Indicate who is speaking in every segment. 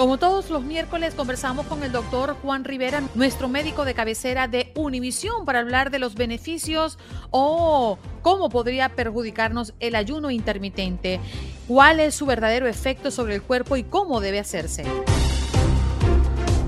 Speaker 1: Como todos los miércoles conversamos con el doctor Juan Rivera, nuestro médico de cabecera de Univisión, para hablar de los beneficios o cómo podría perjudicarnos el ayuno intermitente, cuál es su verdadero efecto sobre el cuerpo y cómo debe hacerse.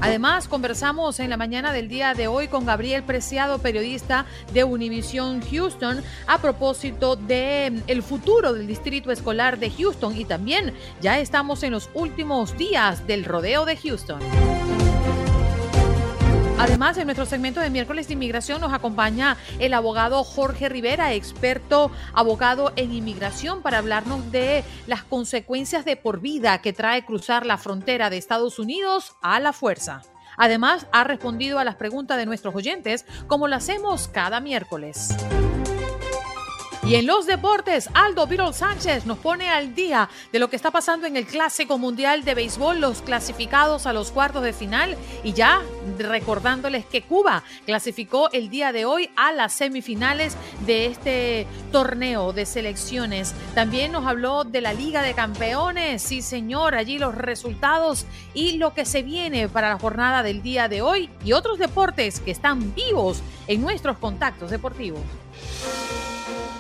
Speaker 1: Además, conversamos en la mañana del día de hoy con Gabriel Preciado, periodista de Univision Houston, a propósito de mm, el futuro del distrito escolar de Houston y también ya estamos en los últimos días del rodeo de Houston. Además, en nuestro segmento de miércoles de inmigración nos acompaña el abogado Jorge Rivera, experto abogado en inmigración, para hablarnos de las consecuencias de por vida que trae cruzar la frontera de Estados Unidos a la fuerza. Además, ha respondido a las preguntas de nuestros oyentes, como lo hacemos cada miércoles. Y en los deportes, Aldo Virol Sánchez nos pone al día de lo que está pasando en el Clásico Mundial de Béisbol, los clasificados a los cuartos de final y ya recordándoles que Cuba clasificó el día de hoy a las semifinales de este torneo de selecciones. También nos habló de la Liga de Campeones, sí señor, allí los resultados y lo que se viene para la jornada del día de hoy y otros deportes que están vivos en nuestros contactos deportivos.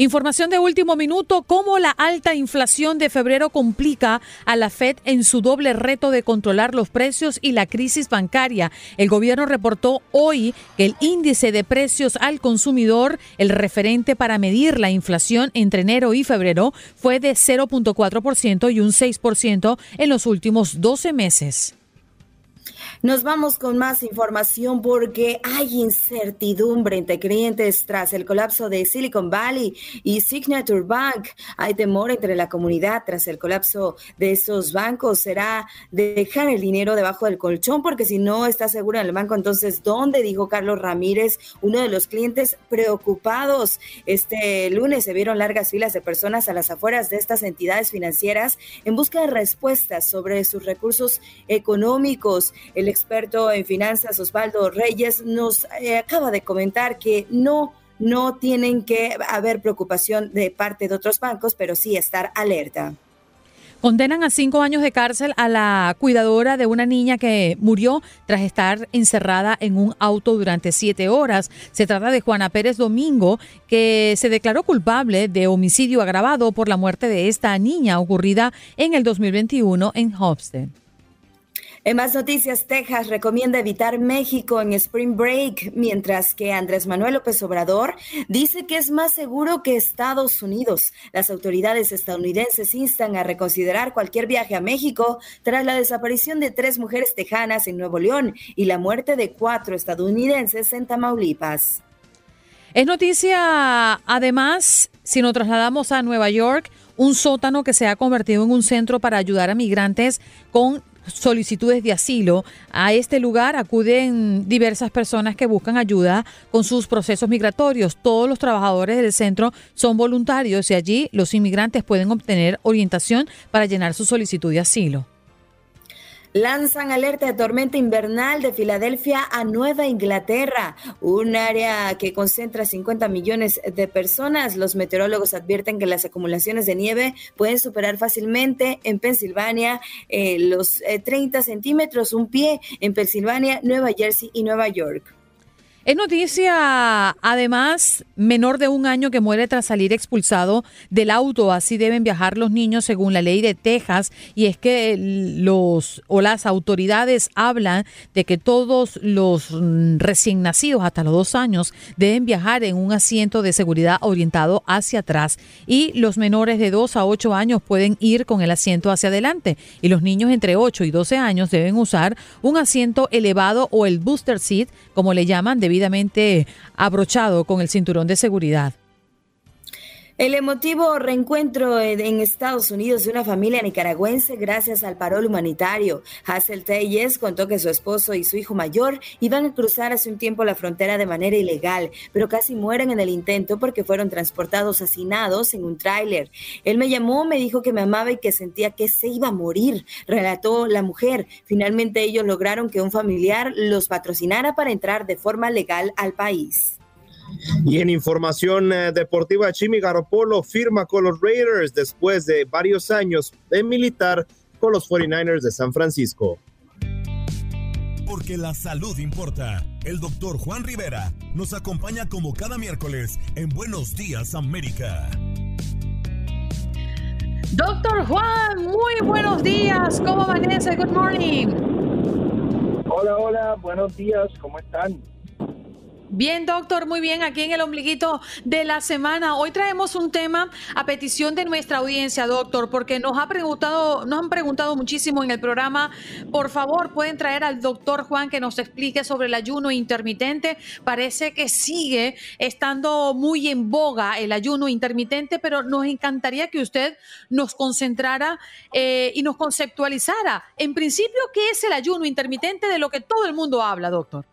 Speaker 1: Información de último minuto, cómo la alta inflación de febrero complica a la Fed en su doble reto de controlar los precios y la crisis bancaria. El gobierno reportó hoy que el índice de precios al consumidor, el referente para medir la inflación entre enero y febrero, fue de 0.4% y un 6% en los últimos 12 meses.
Speaker 2: Nos vamos con más información porque hay incertidumbre entre clientes tras el colapso de Silicon Valley y Signature Bank. Hay temor entre la comunidad tras el colapso de esos bancos. Será dejar el dinero debajo del colchón porque si no está seguro en el banco, entonces ¿dónde? Dijo Carlos Ramírez, uno de los clientes preocupados. Este lunes se vieron largas filas de personas a las afueras de estas entidades financieras en busca de respuestas sobre sus recursos económicos. El experto en finanzas Osvaldo Reyes nos eh, acaba de comentar que no no tienen que haber preocupación de parte de otros bancos, pero sí estar alerta.
Speaker 1: Condenan a cinco años de cárcel a la cuidadora de una niña que murió tras estar encerrada en un auto durante siete horas. Se trata de Juana Pérez Domingo, que se declaró culpable de homicidio agravado por la muerte de esta niña ocurrida en el 2021 en Hofstede.
Speaker 2: En más noticias, Texas recomienda evitar México en Spring Break, mientras que Andrés Manuel López Obrador dice que es más seguro que Estados Unidos. Las autoridades estadounidenses instan a reconsiderar cualquier viaje a México tras la desaparición de tres mujeres tejanas en Nuevo León y la muerte de cuatro estadounidenses en Tamaulipas.
Speaker 1: Es noticia, además, si nos trasladamos a Nueva York, un sótano que se ha convertido en un centro para ayudar a migrantes con solicitudes de asilo. A este lugar acuden diversas personas que buscan ayuda con sus procesos migratorios. Todos los trabajadores del centro son voluntarios y allí los inmigrantes pueden obtener orientación para llenar su solicitud de asilo.
Speaker 2: Lanzan alerta de tormenta invernal de Filadelfia a Nueva Inglaterra, un área que concentra 50 millones de personas. Los meteorólogos advierten que las acumulaciones de nieve pueden superar fácilmente en Pensilvania eh, los 30 eh, centímetros, un pie en Pensilvania, Nueva Jersey y Nueva York.
Speaker 1: Es noticia, además, menor de un año que muere tras salir expulsado del auto. Así deben viajar los niños según la ley de Texas. Y es que los o las autoridades hablan de que todos los recién nacidos hasta los dos años deben viajar en un asiento de seguridad orientado hacia atrás. Y los menores de dos a ocho años pueden ir con el asiento hacia adelante. Y los niños entre 8 y 12 años deben usar un asiento elevado o el booster seat, como le llaman, de abrochado con el cinturón de seguridad.
Speaker 2: El emotivo reencuentro en Estados Unidos de una familia nicaragüense gracias al parol humanitario. Hassel Telles contó que su esposo y su hijo mayor iban a cruzar hace un tiempo la frontera de manera ilegal, pero casi mueren en el intento porque fueron transportados hacinados en un tráiler. Él me llamó, me dijo que me amaba y que sentía que se iba a morir, relató la mujer. Finalmente ellos lograron que un familiar los patrocinara para entrar de forma legal al país.
Speaker 3: Y en información eh, deportiva, Jimmy Garoppolo firma con los Raiders después de varios años de militar con los 49ers de San Francisco.
Speaker 4: Porque la salud importa. El doctor Juan Rivera nos acompaña como cada miércoles en Buenos Días América.
Speaker 1: Doctor Juan, muy buenos días. ¿Cómo amanece? Good morning.
Speaker 5: Hola, hola, buenos días. ¿Cómo están?
Speaker 1: Bien, doctor, muy bien, aquí en el ombliguito de la semana. Hoy traemos un tema a petición de nuestra audiencia, doctor, porque nos ha preguntado, nos han preguntado muchísimo en el programa. Por favor, pueden traer al doctor Juan que nos explique sobre el ayuno intermitente. Parece que sigue estando muy en boga el ayuno intermitente, pero nos encantaría que usted nos concentrara eh, y nos conceptualizara. En principio, ¿qué es el ayuno intermitente de lo que todo el mundo habla, doctor?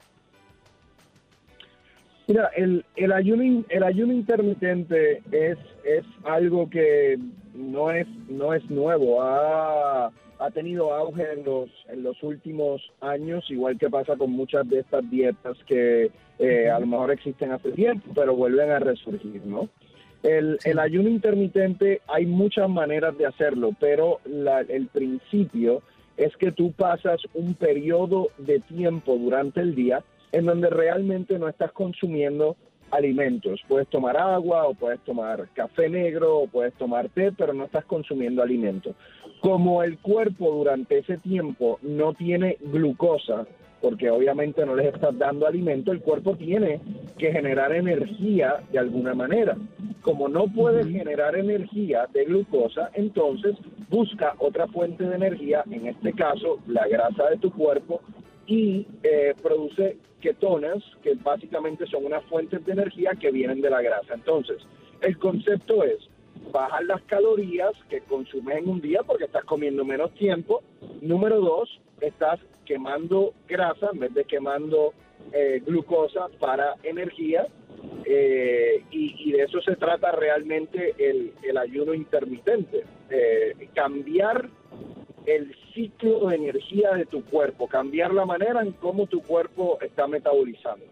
Speaker 5: Mira, el, el, ayuno, el ayuno intermitente es, es algo que no es, no es nuevo, ha, ha tenido auge en los, en los últimos años, igual que pasa con muchas de estas dietas que eh, a lo mejor existen hace tiempo, pero vuelven a resurgir, ¿no? El, el ayuno intermitente hay muchas maneras de hacerlo, pero la, el principio es que tú pasas un periodo de tiempo durante el día en donde realmente no estás consumiendo alimentos. Puedes tomar agua o puedes tomar café negro o puedes tomar té, pero no estás consumiendo alimentos. Como el cuerpo durante ese tiempo no tiene glucosa, porque obviamente no les estás dando alimento, el cuerpo tiene que generar energía de alguna manera. Como no puedes generar energía de glucosa, entonces busca otra fuente de energía, en este caso la grasa de tu cuerpo, y eh, produce ketonas, que básicamente son unas fuentes de energía que vienen de la grasa. Entonces, el concepto es bajar las calorías que consumes en un día porque estás comiendo menos tiempo. Número dos, estás quemando grasa en vez de quemando eh, glucosa para energía. Eh, y, de eso se trata realmente el, el ayuno intermitente. cambiar el ciclo de energía de tu cuerpo, cambiar la manera en cómo tu cuerpo está metabolizando.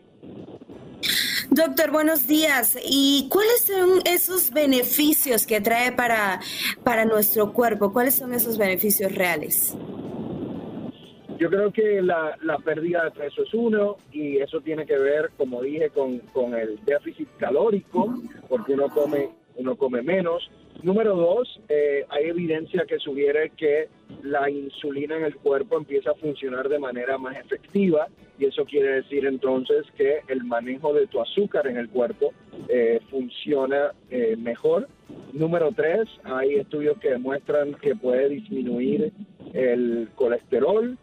Speaker 2: Doctor, buenos días. ¿Y cuáles son esos beneficios que trae para, para nuestro cuerpo? ¿Cuáles son esos beneficios reales?
Speaker 5: Yo creo que la, la, pérdida de peso es uno y eso tiene que ver, como dije, con, con el déficit calórico, porque uno come, uno come menos. Número dos, eh, hay evidencia que sugiere que la insulina en el cuerpo empieza a funcionar de manera más efectiva y eso quiere decir entonces que el manejo de tu azúcar en el cuerpo eh, funciona eh, mejor. Número tres, hay estudios que demuestran que puede disminuir el colesterol.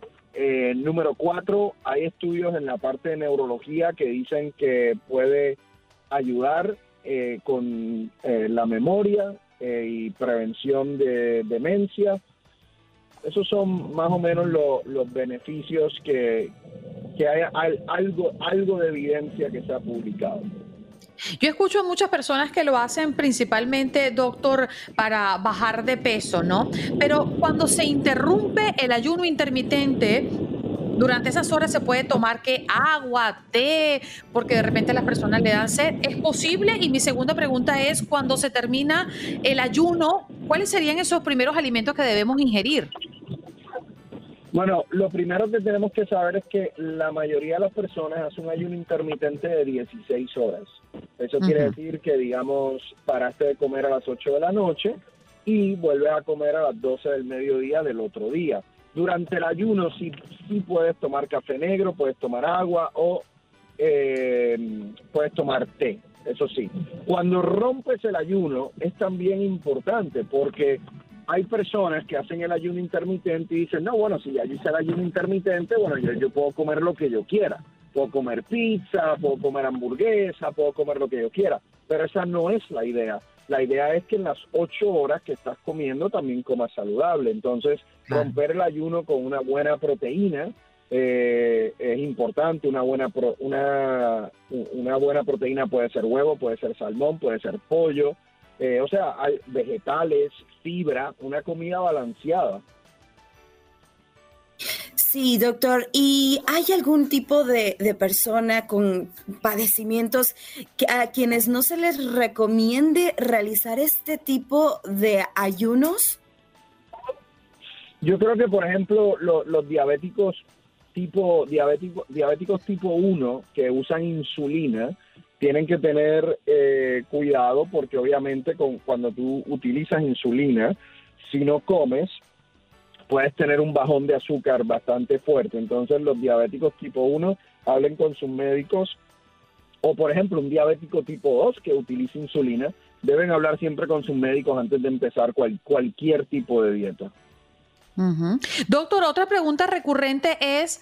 Speaker 5: número cuatro, hay estudios en la parte de neurología que dicen que puede ayudar con la memoria, eh, y prevención de demencia. Esos son más o menos los beneficios que, que hay, algo, algo de evidencia que se ha publicado.
Speaker 1: Yo escucho muchas personas que lo hacen principalmente, doctor, para bajar de peso, ¿no? Pero cuando se interrumpe el ayuno intermitente, durante esas horas se puede tomar que agua, té, porque de repente las personas le dan sed. ¿Es posible? Y mi segunda pregunta es, cuando se termina el ayuno, ¿cuáles serían esos primeros alimentos que debemos ingerir?
Speaker 5: Bueno, lo primero que tenemos que saber es que la mayoría de las personas hacen un ayuno intermitente de 16 horas. Eso quiere decir que, digamos, paraste de comer a las 8 de la noche y vuelves a comer a las 12 del mediodía del otro día. Durante el ayuno sí, sí puedes tomar café negro, puedes tomar agua o eh, puedes tomar té, eso sí. Cuando rompes el ayuno es también importante porque hay personas que hacen el ayuno intermitente y dicen, no, bueno, si ya hice el ayuno intermitente, bueno, yo, yo puedo comer lo que yo quiera. Puedo comer pizza, puedo comer hamburguesa, puedo comer lo que yo quiera. Pero esa no es la idea. La idea es que en las ocho horas que estás comiendo también comas saludable. Entonces, romper el ayuno con una buena proteína eh, es importante. Una buena, una, una buena proteína puede ser huevo, puede ser salmón, puede ser pollo. Eh, o sea, hay vegetales, fibra, una comida balanceada.
Speaker 2: Sí, doctor. ¿Y hay algún tipo de, persona con padecimientos que, a quienes no se les recomiende realizar este tipo de ayunos?
Speaker 5: Yo creo que, por ejemplo, los diabéticos tipo diabético, diabéticos tipo 1 que usan insulina tienen que tener eh, cuidado porque obviamente con, cuando tú utilizas insulina, si no comes, puedes tener un bajón de azúcar bastante fuerte. Entonces los diabéticos tipo 1 hablen con sus médicos o por ejemplo un diabético tipo 2 que utiliza insulina, deben hablar siempre con sus médicos antes de empezar cualquier tipo de dieta.
Speaker 1: Doctor, otra pregunta recurrente es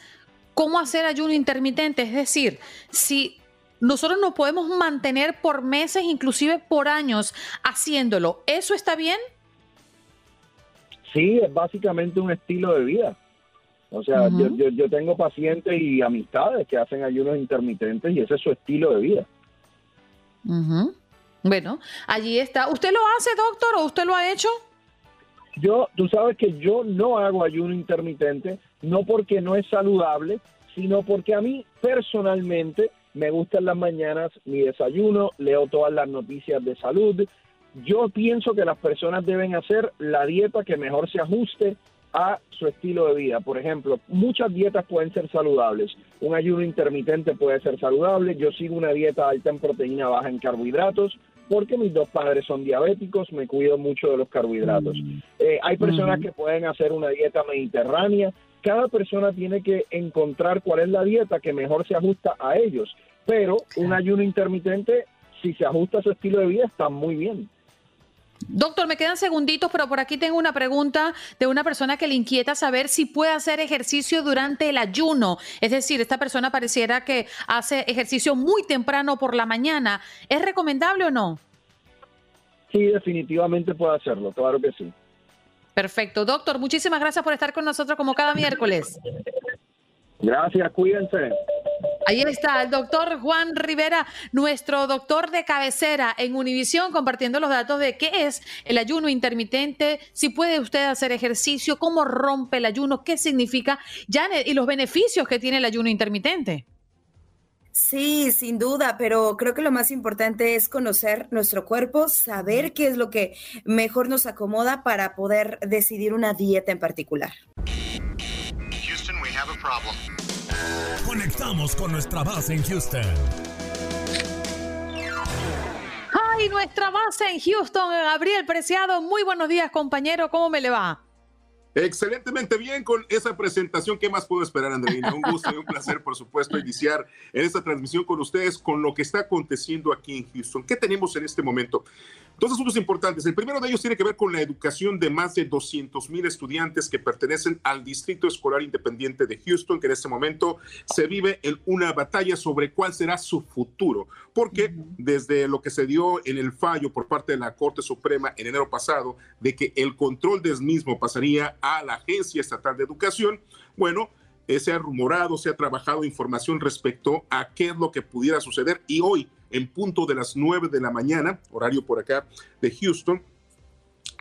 Speaker 1: cómo hacer ayuno intermitente, es decir, si nosotros nos podemos mantener por meses, inclusive por años, haciéndolo. ¿Eso está bien?
Speaker 5: Sí, es básicamente un estilo de vida. O sea, yo, yo, tengo pacientes y amistades que hacen ayunos intermitentes y ese es su estilo de vida.
Speaker 1: Bueno, allí está. ¿Usted lo hace, doctor, o usted lo ha hecho?
Speaker 5: Yo, tú sabes que yo no hago ayuno intermitente, no porque no es saludable, sino porque a mí personalmente me gustan las mañanas mi desayuno, leo todas las noticias de salud. Yo pienso que las personas deben hacer la dieta que mejor se ajuste a su estilo de vida. Por ejemplo, muchas dietas pueden ser saludables. Un ayuno intermitente puede ser saludable. Yo sigo una dieta alta en proteína, baja en carbohidratos, porque mis dos padres son diabéticos, me cuido mucho de los carbohidratos. Mm. Eh, hay personas que pueden hacer una dieta mediterránea, cada persona tiene que encontrar cuál es la dieta que mejor se ajusta a ellos. Pero un ayuno intermitente, si se ajusta a su estilo de vida, está muy bien.
Speaker 1: Doctor, me quedan segunditos, pero por aquí tengo una pregunta de una persona que le inquieta saber si puede hacer ejercicio durante el ayuno. Es decir, esta persona pareciera que hace ejercicio muy temprano por la mañana. ¿Es recomendable o no?
Speaker 5: Sí, definitivamente puede hacerlo, claro que sí.
Speaker 1: Perfecto. Doctor, muchísimas gracias por estar con nosotros como cada miércoles.
Speaker 5: Gracias, cuídense.
Speaker 1: Ahí está el doctor Juan Rivera, nuestro doctor de cabecera en Univisión, compartiendo los datos de qué es el ayuno intermitente, si puede usted hacer ejercicio, cómo rompe el ayuno, qué significa, Janet, y los beneficios que tiene el ayuno intermitente.
Speaker 2: Sí, sin duda, pero creo que lo más importante es conocer nuestro cuerpo, saber qué es lo que mejor nos acomoda para poder decidir una dieta en particular. Houston, we have a
Speaker 4: problem. Conectamos con nuestra base en Houston.
Speaker 1: Ay, nuestra base en Houston, Gabriel Preciado. Muy buenos días, compañero. ¿Cómo me le va?
Speaker 6: Excelentemente bien con esa presentación. ¿Qué más puedo esperar, Andreina? Un gusto y un placer, por supuesto, iniciar en esta transmisión con ustedes con lo que está aconteciendo aquí en Houston. ¿Qué tenemos en este momento? Dos asuntos importantes. El primero de ellos tiene que ver con la educación de más de 200 mil estudiantes que pertenecen al Distrito Escolar Independiente de Houston, que en este momento se vive en una batalla sobre cuál será su futuro. Porque desde lo que se dio en el fallo por parte de la Corte Suprema en enero pasado de que el control del mismo pasaría a la Agencia Estatal de Educación, bueno, eh, se ha rumorado, se ha trabajado información respecto a qué es lo que pudiera suceder. Y hoy en punto de las 9 de la mañana, horario por acá de Houston,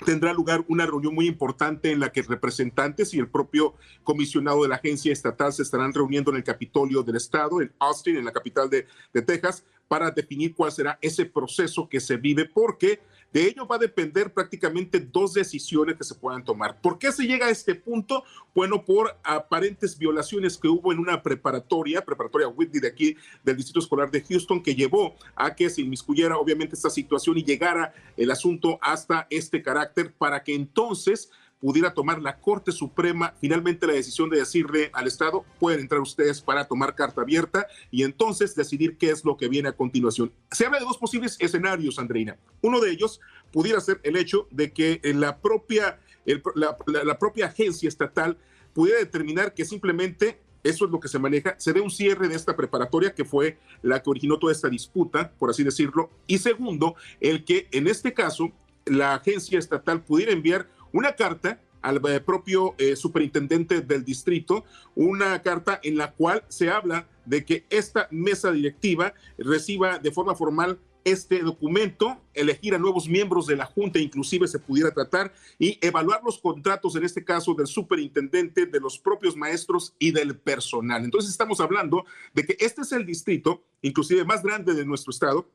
Speaker 6: tendrá lugar una reunión muy importante en la que representantes y el propio comisionado de la agencia estatal se estarán reuniendo en el Capitolio del Estado, en Austin, en la capital de, de Texas, para definir cuál será ese proceso que se vive, porque de ello va a depender prácticamente dos decisiones que se puedan tomar. ¿Por qué se llega a este punto? Bueno, por aparentes violaciones que hubo en una preparatoria, preparatoria Whitney de aquí del Distrito Escolar de Houston, que llevó a que se inmiscuyera obviamente esta situación y llegara el asunto hasta este carácter para que entonces pudiera tomar la Corte Suprema finalmente la decisión de decirle al Estado, pueden entrar ustedes para tomar carta abierta y entonces decidir qué es lo que viene a continuación. Se habla de dos posibles escenarios, Andreina. Uno de ellos pudiera ser el hecho de que la propia, la propia agencia estatal pudiera determinar que simplemente eso es lo que se maneja. Se dé un cierre de esta preparatoria que fue la que originó toda esta disputa, por así decirlo. Y segundo, el que en este caso la agencia estatal pudiera enviar una carta al eh, propio eh, superintendente del distrito, una carta en la cual se habla de que esta mesa directiva reciba de forma formal este documento, elegir a nuevos miembros de la Junta, inclusive se pudiera tratar, y evaluar los contratos, en este caso del superintendente, de los propios maestros y del personal. Entonces estamos hablando de que este es el distrito, inclusive más grande de nuestro estado,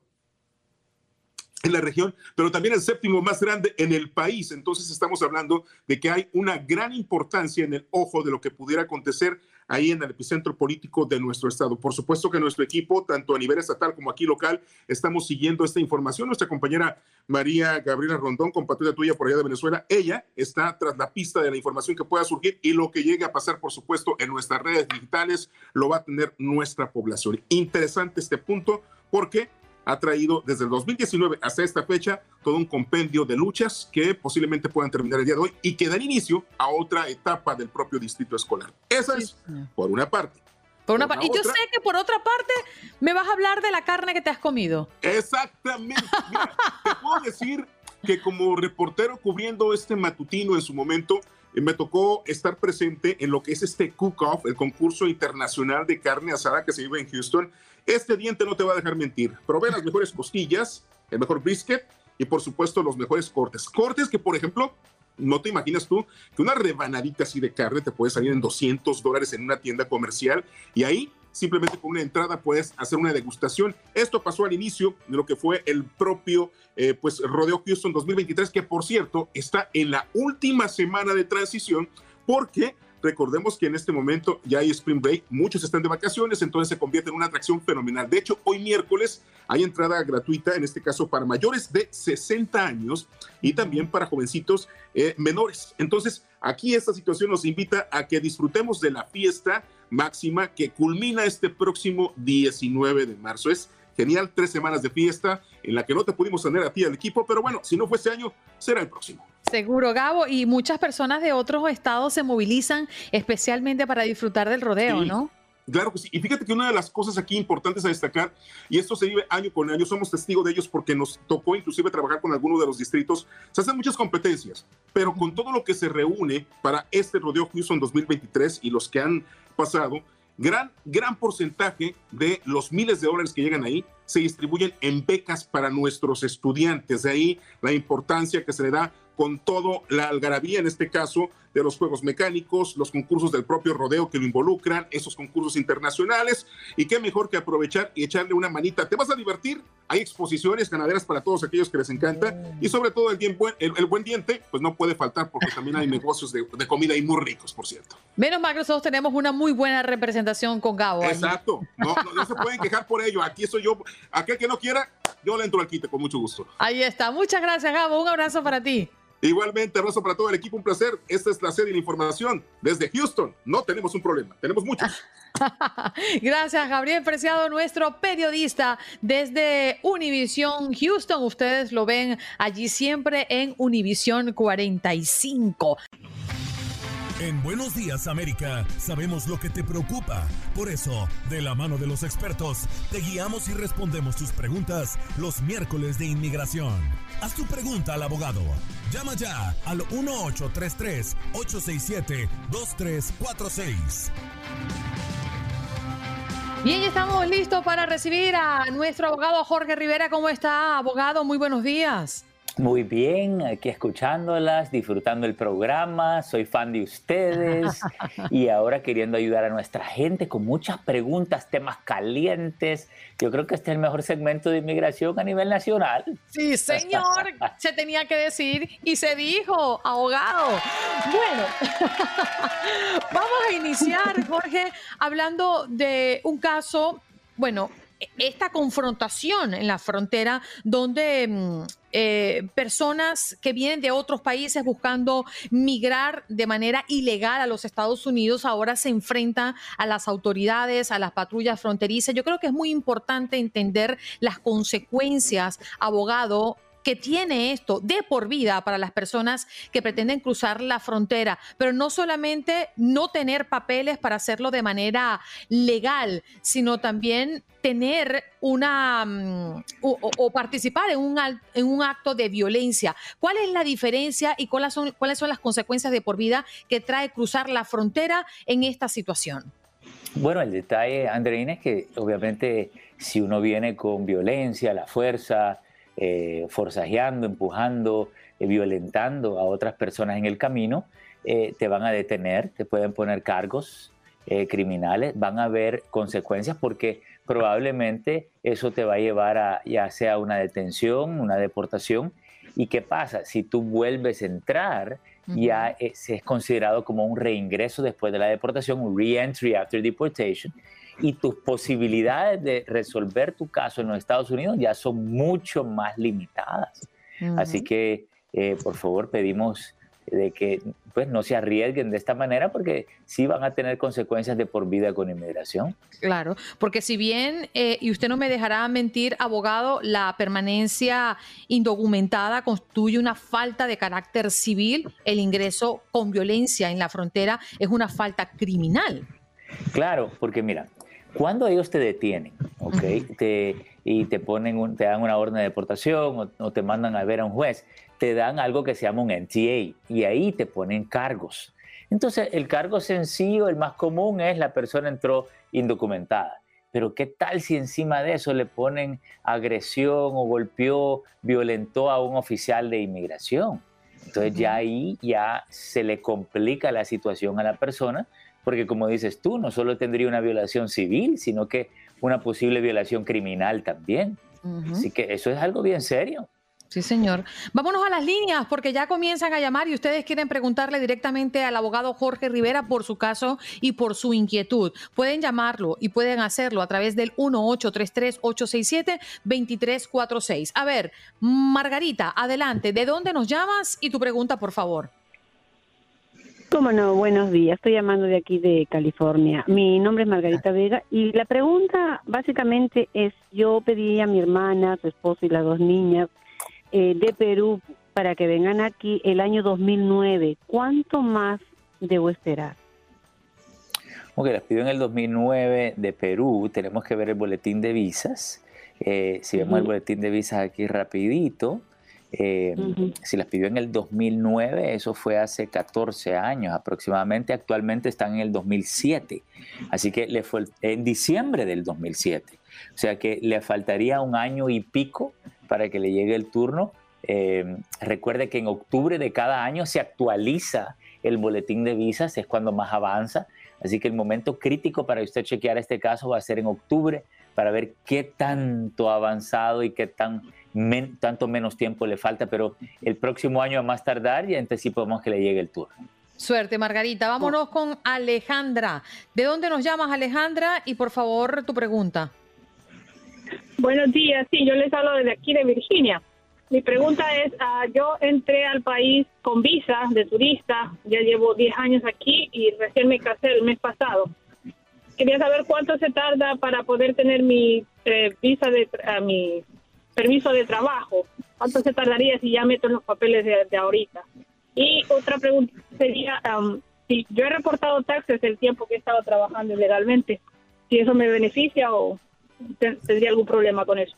Speaker 6: en la región, pero también el séptimo más grande en el país. Entonces estamos hablando de que hay una gran importancia en el ojo de lo que pudiera acontecer ahí en el epicentro político de nuestro estado. Por supuesto que nuestro equipo, tanto a nivel estatal como aquí local, estamos siguiendo esta información. Nuestra compañera María Gabriela Rondón, compatriota tuya por allá de Venezuela, ella está tras la pista de la información que pueda surgir y lo que llegue a pasar, por supuesto, en nuestras redes digitales, lo va a tener nuestra población. Interesante este punto porque ha traído desde el 2019 hasta esta fecha todo un compendio de luchas que posiblemente puedan terminar el día de hoy y que dan inicio a otra etapa del propio distrito escolar. Esa es por una parte.
Speaker 1: Por una y yo sé que por otra parte me vas a hablar de la carne que te has comido.
Speaker 6: Exactamente. te puedo decir que como reportero cubriendo este matutino en su momento, eh, me tocó estar presente en lo que es este cook-off, el concurso internacional de carne asada que se vive en Houston. Este diente no te va a dejar mentir. Probé las mejores costillas, el mejor brisket y por supuesto los mejores cortes. Cortes que, por ejemplo, no te imaginas tú que una rebanadita así de carne te puede salir en 200 dólares en una tienda comercial y ahí simplemente con una entrada puedes hacer una degustación. Esto pasó al inicio de lo que fue el propio eh, pues Rodeo Houston 2023, que por cierto está en la última semana de transición porque Recordemos que en este momento ya hay Spring Break, muchos están de vacaciones, entonces se convierte en una atracción fenomenal. De hecho, hoy miércoles hay entrada gratuita, en este caso para mayores de 60 años y también para jovencitos eh, menores. Entonces, aquí esta situación nos invita a que disfrutemos de la fiesta máxima que culmina este próximo 19 de marzo. Es genial, tres semanas de fiesta en la que no te pudimos tener a ti al equipo, pero bueno, si no fue este año, será el próximo.
Speaker 1: Seguro, Gabo, y muchas personas de otros estados se movilizan especialmente para disfrutar del rodeo, ¿no?
Speaker 6: Claro que sí. Y fíjate que una de las cosas aquí importantes a destacar, y esto se vive año con año, somos testigos de ellos porque nos tocó inclusive trabajar con algunos de los distritos, se hacen muchas competencias, pero con todo lo que se reúne para este Rodeo Houston 2023 y los que han pasado, gran, gran porcentaje de los miles de dólares que llegan ahí se distribuyen en becas para nuestros estudiantes. De ahí la importancia que se le da con todo la algarabía, en este caso, de los juegos mecánicos, los concursos del propio rodeo que lo involucran, esos concursos internacionales, y qué mejor que aprovechar y echarle una manita. ¿Te vas a divertir? Hay exposiciones ganaderas para todos aquellos que les encanta, y sobre todo el, bien buen, el, buen diente, pues no puede faltar porque también hay negocios de, comida y muy ricos, por cierto.
Speaker 1: Menos mal que nosotros tenemos una muy buena representación con Gabo.
Speaker 6: Exacto, no, no, se pueden quejar por ello. Aquí soy yo, aquel que no quiera, yo le entro al quite con mucho gusto.
Speaker 1: Ahí está, muchas gracias Gabo, un abrazo para ti.
Speaker 6: Igualmente, abrazo para todo el equipo, un placer. Esta es la serie de información desde Houston. No tenemos un problema, tenemos muchos.
Speaker 1: Gracias, Gabriel Preciado, nuestro periodista desde Univisión Houston. Ustedes lo ven allí siempre en Univisión 45.
Speaker 4: En Buenos Días América sabemos lo que te preocupa. Por eso, de la mano de los expertos, te guiamos y respondemos tus preguntas los miércoles de inmigración. Haz tu pregunta al abogado. Llama ya al 1833-867-2346.
Speaker 1: Bien, estamos listos para recibir a nuestro abogado Jorge Rivera. ¿Cómo está, abogado? Muy buenos días.
Speaker 7: Muy bien, aquí escuchándolas, disfrutando el programa, soy fan de ustedes y ahora queriendo ayudar a nuestra gente con muchas preguntas, temas calientes. Yo creo que este es el mejor segmento de inmigración a nivel nacional.
Speaker 1: Sí, señor, se tenía que decir y se dijo, abogado. Bueno, vamos a iniciar, Jorge, hablando de un caso, bueno, esta confrontación en la frontera donde mm, eh, personas que vienen de otros países buscando migrar de manera ilegal a los Estados Unidos ahora se enfrentan a las autoridades, a las patrullas fronterizas. Yo creo que es muy importante entender las consecuencias, abogado, que tiene esto de por vida para las personas que pretenden cruzar la frontera, pero no solamente no tener papeles para hacerlo de manera legal, sino también tener una mm, o, participar en un, en un acto de violencia. ¿Cuál es la diferencia y cuáles son, cuáles son las consecuencias de por vida que trae cruzar la frontera en esta situación?
Speaker 7: Bueno, el detalle, Andreina, es que obviamente si uno viene con violencia, la fuerza, eh, forzajeando, empujando, eh, violentando a otras personas en el camino, eh, te van a detener, te pueden poner cargos criminales, van a haber consecuencias porque probablemente eso te va a llevar a ya sea una detención, una deportación. ¿Y qué pasa? Si tú vuelves a entrar, ya es, es considerado como un reingreso después de la deportación, un re-entry after deportation y tus posibilidades de resolver tu caso en los Estados Unidos ya son mucho más limitadas. Así que, eh, por favor, pedimos de que pues, no se arriesguen de esta manera porque sí van a tener consecuencias de por vida con inmigración.
Speaker 1: Claro, porque si bien, eh, y usted no me dejará mentir, abogado, la permanencia indocumentada constituye una falta de carácter civil, el ingreso con violencia en la frontera es una falta criminal.
Speaker 7: Claro, porque mira, cuando ellos te detienen, ¿ok? te, y te ponen, te dan una orden de deportación o, te mandan a ver a un juez, te dan algo que se llama un NTA y ahí te ponen cargos. Entonces, el cargo sencillo, el más común es la persona entró indocumentada. Pero ¿qué tal si encima de eso le ponen agresión o golpeó, violentó a un oficial de inmigración? Entonces ya ahí ya se le complica la situación a la persona porque como dices tú, no solo tendría una violación civil, sino que una posible violación criminal también. Así que eso es algo bien serio.
Speaker 1: Sí, señor. Vámonos a las líneas porque ya comienzan a llamar y ustedes quieren preguntarle directamente al abogado Jorge Rivera por su caso y por su inquietud. Pueden llamarlo y pueden hacerlo a través del 1833-867-2346. A ver, Margarita, adelante. ¿De dónde nos llamas y tu pregunta, por favor?
Speaker 8: Cómo no, buenos días. Estoy llamando de aquí de California. Mi nombre es Margarita Vega y la pregunta básicamente es, yo pedí a mi hermana, su esposo y las dos niñas eh, de Perú para que vengan aquí el año 2009. ¿Cuánto más debo esperar?
Speaker 7: Ok, las pidió en el 2009 de Perú. Tenemos que ver el boletín de visas. Eh, si vemos el boletín de visas aquí rapidito, eh, si las pidió en el 2009, eso fue hace 14 años aproximadamente. Actualmente están en el 2007. Así que le fue en diciembre del 2007. O sea que le faltaría un año y pico para que le llegue el turno. Eh, recuerde que en octubre de cada año se actualiza el boletín de visas, es cuando más avanza. Así que el momento crítico para usted chequear este caso va a ser en octubre para ver qué tanto ha avanzado y qué tan tanto menos tiempo le falta, pero el próximo año a más tardar y entonces sí podemos que le llegue el turno.
Speaker 1: Suerte, Margarita. Vámonos con Alejandra. ¿De dónde nos llamas, Alejandra? Y por favor, tu pregunta.
Speaker 9: Buenos días. Sí, yo les hablo desde aquí de Virginia. Mi pregunta es, uh, yo entré al país con visa de turista, ya llevo 10 años aquí y recién me casé el mes pasado. Quería saber cuánto se tarda para poder tener mi eh, visa de uh, mi permiso de trabajo. ¿Cuánto se tardaría si ya meto los papeles de, ahorita? Y otra pregunta sería, um, si yo he reportado taxes el tiempo que he estado trabajando ilegalmente, si eso me beneficia o tendría algún problema con eso.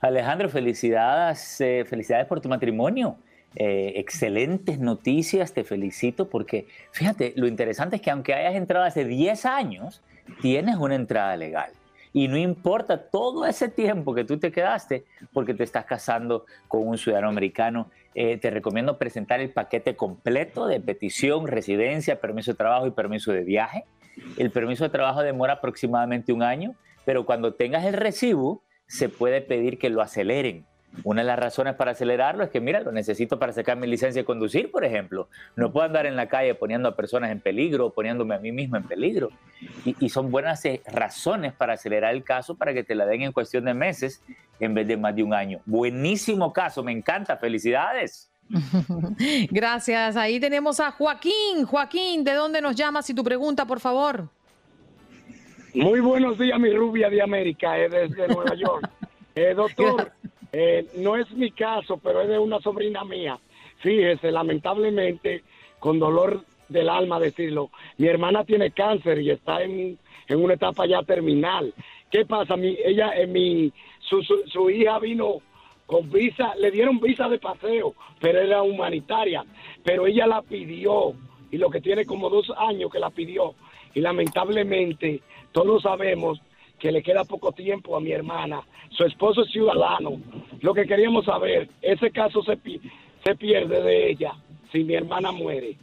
Speaker 7: Alejandro, felicidades, eh, felicidades por tu matrimonio. eh, excelentes noticias, te felicito porque fíjate, lo interesante es que aunque hayas entrado hace 10 años, tienes una entrada legal. Y no importa todo ese tiempo que tú te quedaste porque te estás casando con un ciudadano americano. Eh, te recomiendo presentar el paquete completo de petición, residencia, permiso de trabajo y permiso de viaje. El permiso de trabajo demora aproximadamente un año, pero cuando tengas el recibo, se puede pedir que lo aceleren una de las razones para acelerarlo es que, mira, lo necesito para sacar mi licencia de conducir, por ejemplo. No puedo andar en la calle poniendo a personas en peligro o poniéndome a mí mismo en peligro. Y, son buenas eh, razones para acelerar el caso para que te la den en cuestión de meses en vez de más de un año. Buenísimo caso, me encanta. Felicidades.
Speaker 1: Gracias. Ahí tenemos a Joaquín. Joaquín, ¿de dónde nos llamas y tu pregunta, por favor?
Speaker 10: Muy buenos días, mi rubia de América, eh, desde Nueva York. Eh, doctor, eh, no es mi caso, pero es de una sobrina mía. Fíjese, lamentablemente, con dolor del alma decirlo, mi hermana tiene cáncer y está en, una etapa ya terminal. ¿Qué pasa? Mi, ella, eh, mi, su, su, hija vino con visa, le dieron visa de paseo, pero era humanitaria, pero ella la pidió y lo que tiene como dos años que la pidió y lamentablemente todos sabemos que le queda poco tiempo a mi hermana. Su esposo es ciudadano. Lo que queríamos saber, ese caso se, se pierde de ella si mi hermana muere.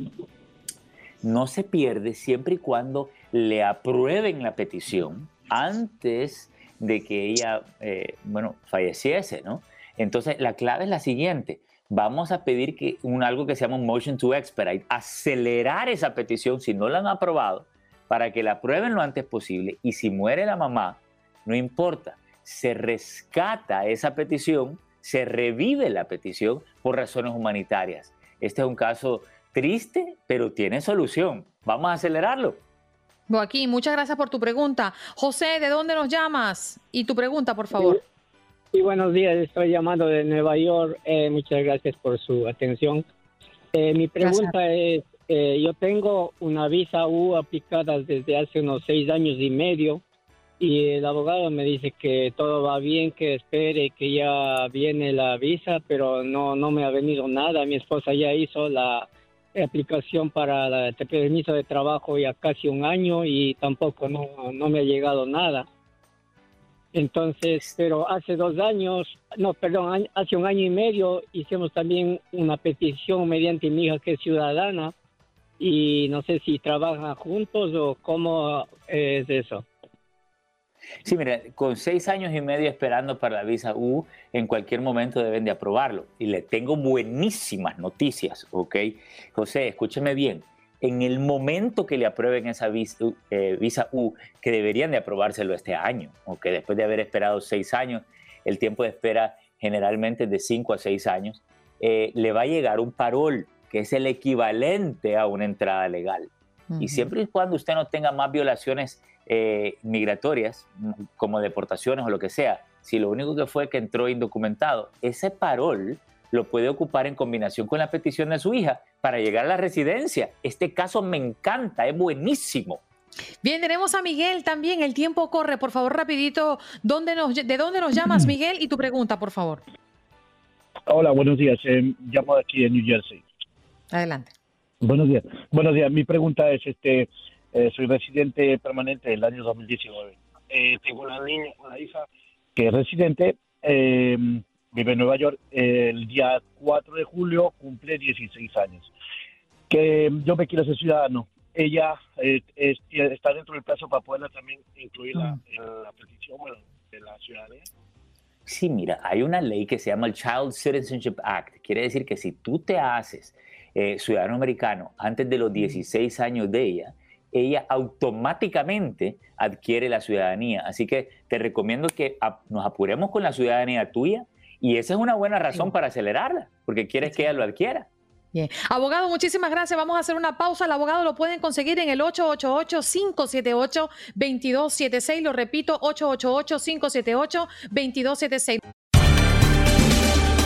Speaker 7: No se pierde siempre y cuando le aprueben la petición antes de que ella, eh, bueno, falleciese, ¿no? Entonces, la clave es la siguiente. Vamos a pedir que un, algo que se llama un motion to expedite, acelerar esa petición si no la han aprobado, para que la aprueben lo antes posible y si muere la mamá, no importa, se rescata esa petición, se revive la petición por razones humanitarias. Este es un caso triste, pero tiene solución. Vamos a acelerarlo.
Speaker 1: Joaquín, muchas gracias por tu pregunta. José, ¿de dónde nos llamas? Y tu pregunta, por favor.
Speaker 11: Y, buenos días, estoy llamando de Nueva York. Eh, muchas gracias por su atención. Eh, mi pregunta es, eh, yo tengo una visa U aplicada desde hace unos seis años y medio y el abogado me dice que todo va bien, que espere, que ya viene la visa, pero no, no me ha venido nada. Mi esposa ya hizo la aplicación para el permiso de trabajo ya casi un año y tampoco no, no me ha llegado nada. Entonces, pero hace dos años, no, perdón, hace un año y medio hicimos también una petición mediante mi hija que es ciudadana y no sé si trabajan juntos o cómo es eso.
Speaker 7: Sí, mira, con seis años y medio esperando para la visa U, en cualquier momento deben de aprobarlo. Y le tengo buenísimas noticias, ¿ok? José, escúcheme bien. En el momento que le aprueben esa visa, eh, visa U, que deberían de aprobárselo este año, ¿ok? Después de haber esperado seis años, el tiempo de espera generalmente es de cinco a seis años, eh, le va a llegar un parol que es el equivalente a una entrada legal. Y siempre y cuando usted no tenga más violaciones eh, migratorias, como deportaciones o lo que sea, si lo único que fue que entró indocumentado, ese parol lo puede ocupar en combinación con la petición de su hija para llegar a la residencia. Este caso me encanta, es buenísimo.
Speaker 1: Bien, tenemos a Miguel también. El tiempo corre. Por favor, rapidito, ¿dónde nos, ¿de dónde nos llamas, Miguel? Y tu pregunta, por favor.
Speaker 12: Hola, buenos días. Eh, llamo de aquí de New Jersey.
Speaker 1: Adelante.
Speaker 12: Buenos días. Buenos días. Mi pregunta es, este, eh, soy residente permanente del año 2019. Eh, tengo una niña, una hija que es residente, eh, vive en Nueva York. el día 4 de julio cumple 16 años. Que yo me quiero ser ciudadano. Ella está dentro del plazo para poderla también incluirla mm. en la petición de la ciudadanía.
Speaker 7: Sí, mira, hay una ley que se llama el Child Citizenship Act. Quiere decir que si tú te haces eh, ciudadano americano antes de los 16 años de ella, ella automáticamente adquiere la ciudadanía. Así que te recomiendo que nos apuremos con la ciudadanía tuya y esa es una buena razón para acelerarla, porque quieres que ella lo adquiera.
Speaker 1: Bien. Abogado, muchísimas gracias. Vamos a hacer una pausa. El abogado lo pueden conseguir en el 888-578-2276. Lo repito, 888-578-2276.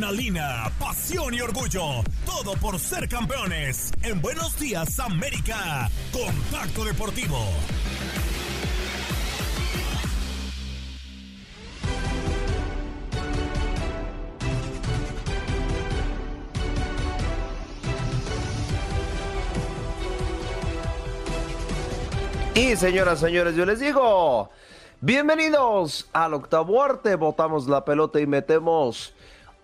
Speaker 4: Adrenalina, pasión y orgullo. Todo por ser campeones. En Buenos Días América. Contacto Deportivo.
Speaker 13: Y señoras, señores, yo les digo, bienvenidos al octavo arte. Botamos la pelota y metemos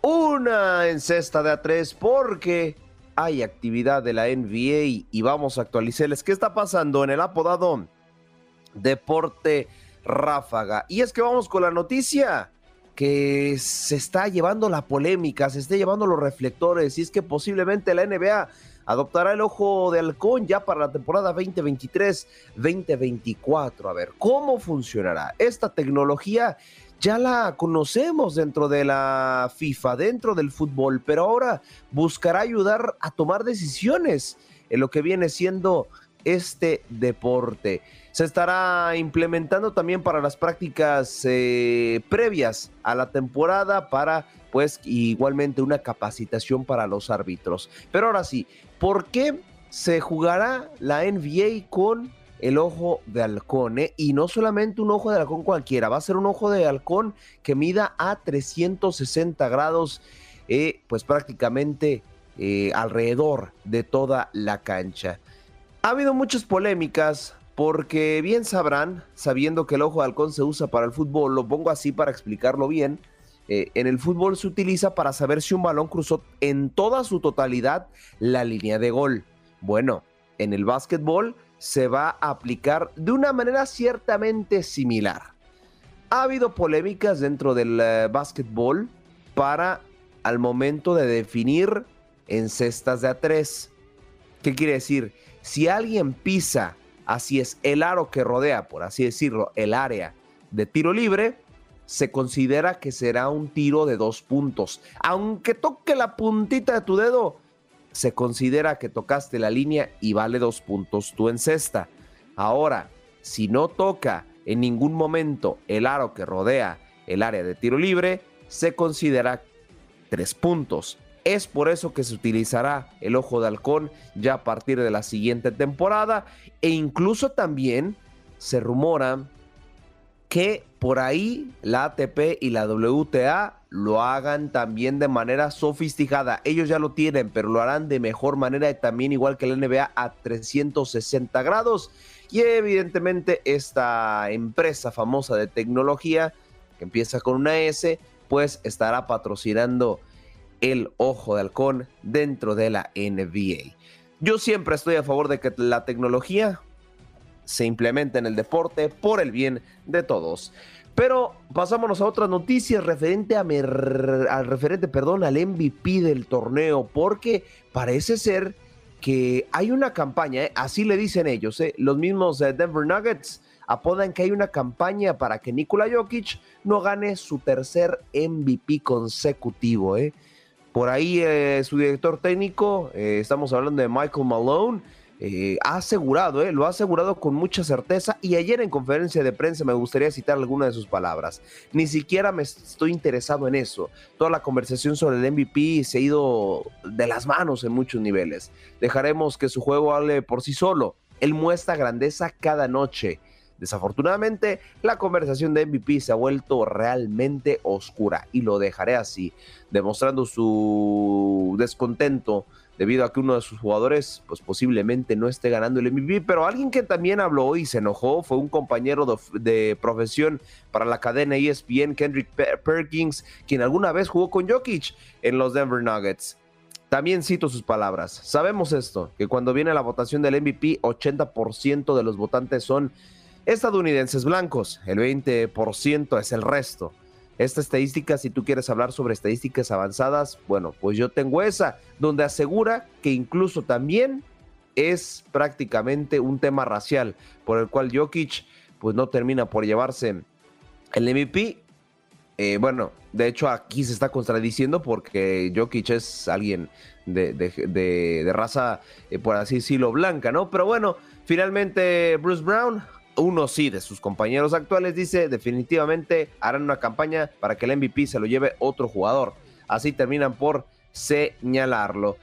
Speaker 13: una en cesta de A3 porque hay actividad de la NBA y vamos a actualizarles qué está pasando en el apodado Deporte Ráfaga. Y es que vamos con la noticia que se está llevando la polémica, se está llevando los reflectores y es que posiblemente la NBA adoptará el ojo de halcón ya para la temporada 2023-2024. A ver, ¿cómo funcionará esta tecnología? Ya la conocemos dentro de la FIFA, dentro del fútbol, pero ahora buscará ayudar a tomar decisiones en lo que viene siendo este deporte. Se estará implementando también para las prácticas eh, previas a la temporada para pues igualmente una capacitación para los árbitros. Pero ahora sí, ¿por qué se jugará la NBA con el ojo de halcón, ¿eh? y no solamente un ojo de halcón cualquiera, va a ser un ojo de halcón que mida a 360 grados, eh, pues prácticamente eh, alrededor de toda la cancha. Ha habido muchas polémicas porque bien sabrán, sabiendo que el ojo de halcón se usa para el fútbol, lo pongo así para explicarlo bien, en el fútbol se utiliza para saber si un balón cruzó en toda su totalidad la línea de gol. Bueno, en el básquetbol se va a aplicar de una manera ciertamente similar. Ha habido polémicas dentro del eh, básquetbol para al momento de definir en cestas de A3. ¿Qué quiere decir? Si alguien pisa, así es, el aro que rodea, por así decirlo, el área de tiro libre, se considera que será un tiro de dos puntos. Aunque toque la puntita de tu dedo, se considera que tocaste la línea y vale dos puntos tú en cesta. Ahora, si no toca en ningún momento el aro que rodea el área de tiro libre, se considera tres puntos. Es por eso que se utilizará el ojo de halcón ya a partir de la siguiente temporada e incluso también se rumora que por ahí la ATP y la WTA lo hagan también de manera sofisticada. Ellos ya lo tienen, pero lo harán de mejor manera y también igual que la NBA a 360 grados. Y evidentemente esta empresa famosa de tecnología, que empieza con una S, pues estará patrocinando el ojo de halcón dentro de la NBA. Yo siempre estoy a favor de que la tecnología se implemente en el deporte por el bien de todos. Pero pasámonos a otras noticias referente a al referente, perdón, al MVP del torneo, porque parece ser que hay una campaña, ¿eh? así le dicen ellos, ¿eh? los mismos Denver Nuggets apodan que hay una campaña para que Nikola Jokic no gane su tercer MVP consecutivo. ¿eh? Por ahí su director técnico, estamos hablando de Michael Malone, eh, ha asegurado, eh, lo ha asegurado con mucha certeza y ayer en conferencia de prensa me gustaría citar alguna de sus palabras. Ni siquiera me estoy interesado en eso. Toda la conversación sobre el MVP se ha ido de las manos en muchos niveles. Dejaremos que su juego hable por sí solo. Él muestra grandeza cada noche. Desafortunadamente, la conversación de MVP se ha vuelto realmente oscura y lo dejaré así, demostrando su descontento debido a que uno de sus jugadores pues posiblemente no esté ganando el MVP, pero alguien que también habló y se enojó fue un compañero de, profesión para la cadena ESPN, Kendrick Perkins, quien alguna vez jugó con Jokic en los Denver Nuggets. También cito sus palabras. Sabemos esto, que cuando viene la votación del MVP, 80% de los votantes son estadounidenses blancos, el 20% es el resto. Esta estadística, si tú quieres hablar sobre estadísticas avanzadas, bueno, pues yo tengo esa, donde asegura que incluso también es prácticamente un tema racial por el cual Jokic pues no termina por llevarse el MVP. Eh, bueno, de hecho aquí se está contradiciendo porque Jokic es alguien de, de- de- raza, eh, por así decirlo, blanca, ¿no? Pero bueno, finalmente Bruce Brown, uno sí de sus compañeros actuales, dice definitivamente harán una campaña para que el MVP se lo lleve otro jugador. Así terminan por señalarlo.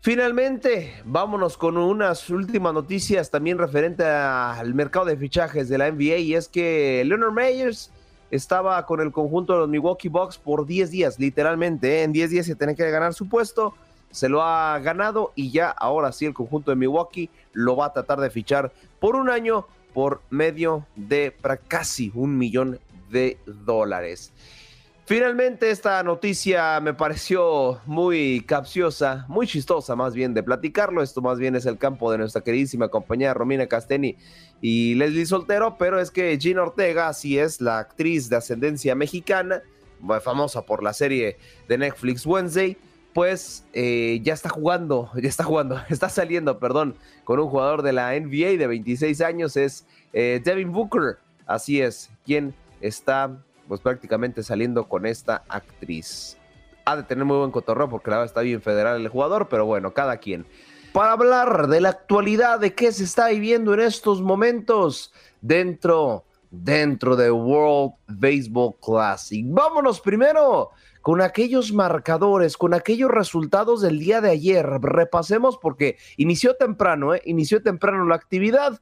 Speaker 13: Finalmente, vámonos con unas últimas noticias también referente al mercado de fichajes de la NBA y es que Leonard Meyers estaba con el conjunto de los Milwaukee Bucks por 10 días, literalmente, ¿eh? en 10 días se tiene que ganar su puesto, se lo ha ganado y ya ahora sí el conjunto de Milwaukee lo va a tratar de fichar por un año por medio de pra- casi un millón de dólares. Finalmente esta noticia me pareció muy capciosa, muy chistosa más bien de platicarlo. Esto más bien es el campo de nuestra queridísima compañera Romina Casteni y Leslie Soltero, pero es que Gina Ortega, así es, la actriz de ascendencia mexicana, famosa por la serie de Netflix Wednesday, pues eh, ya está jugando, ya está jugando, está saliendo, perdón, con un jugador de la NBA de 26 años, es eh, Devin Booker, así es, quien está pues prácticamente saliendo con esta actriz. Ha de tener muy buen cotorreo porque la verdad está bien federal el jugador, pero bueno, cada quien. Para hablar de la actualidad, de qué se está viviendo en estos momentos dentro, dentro de World Baseball Classic. Vámonos primero con aquellos marcadores, con aquellos resultados del día de ayer. Repasemos porque inició temprano, ¿eh? inició temprano la actividad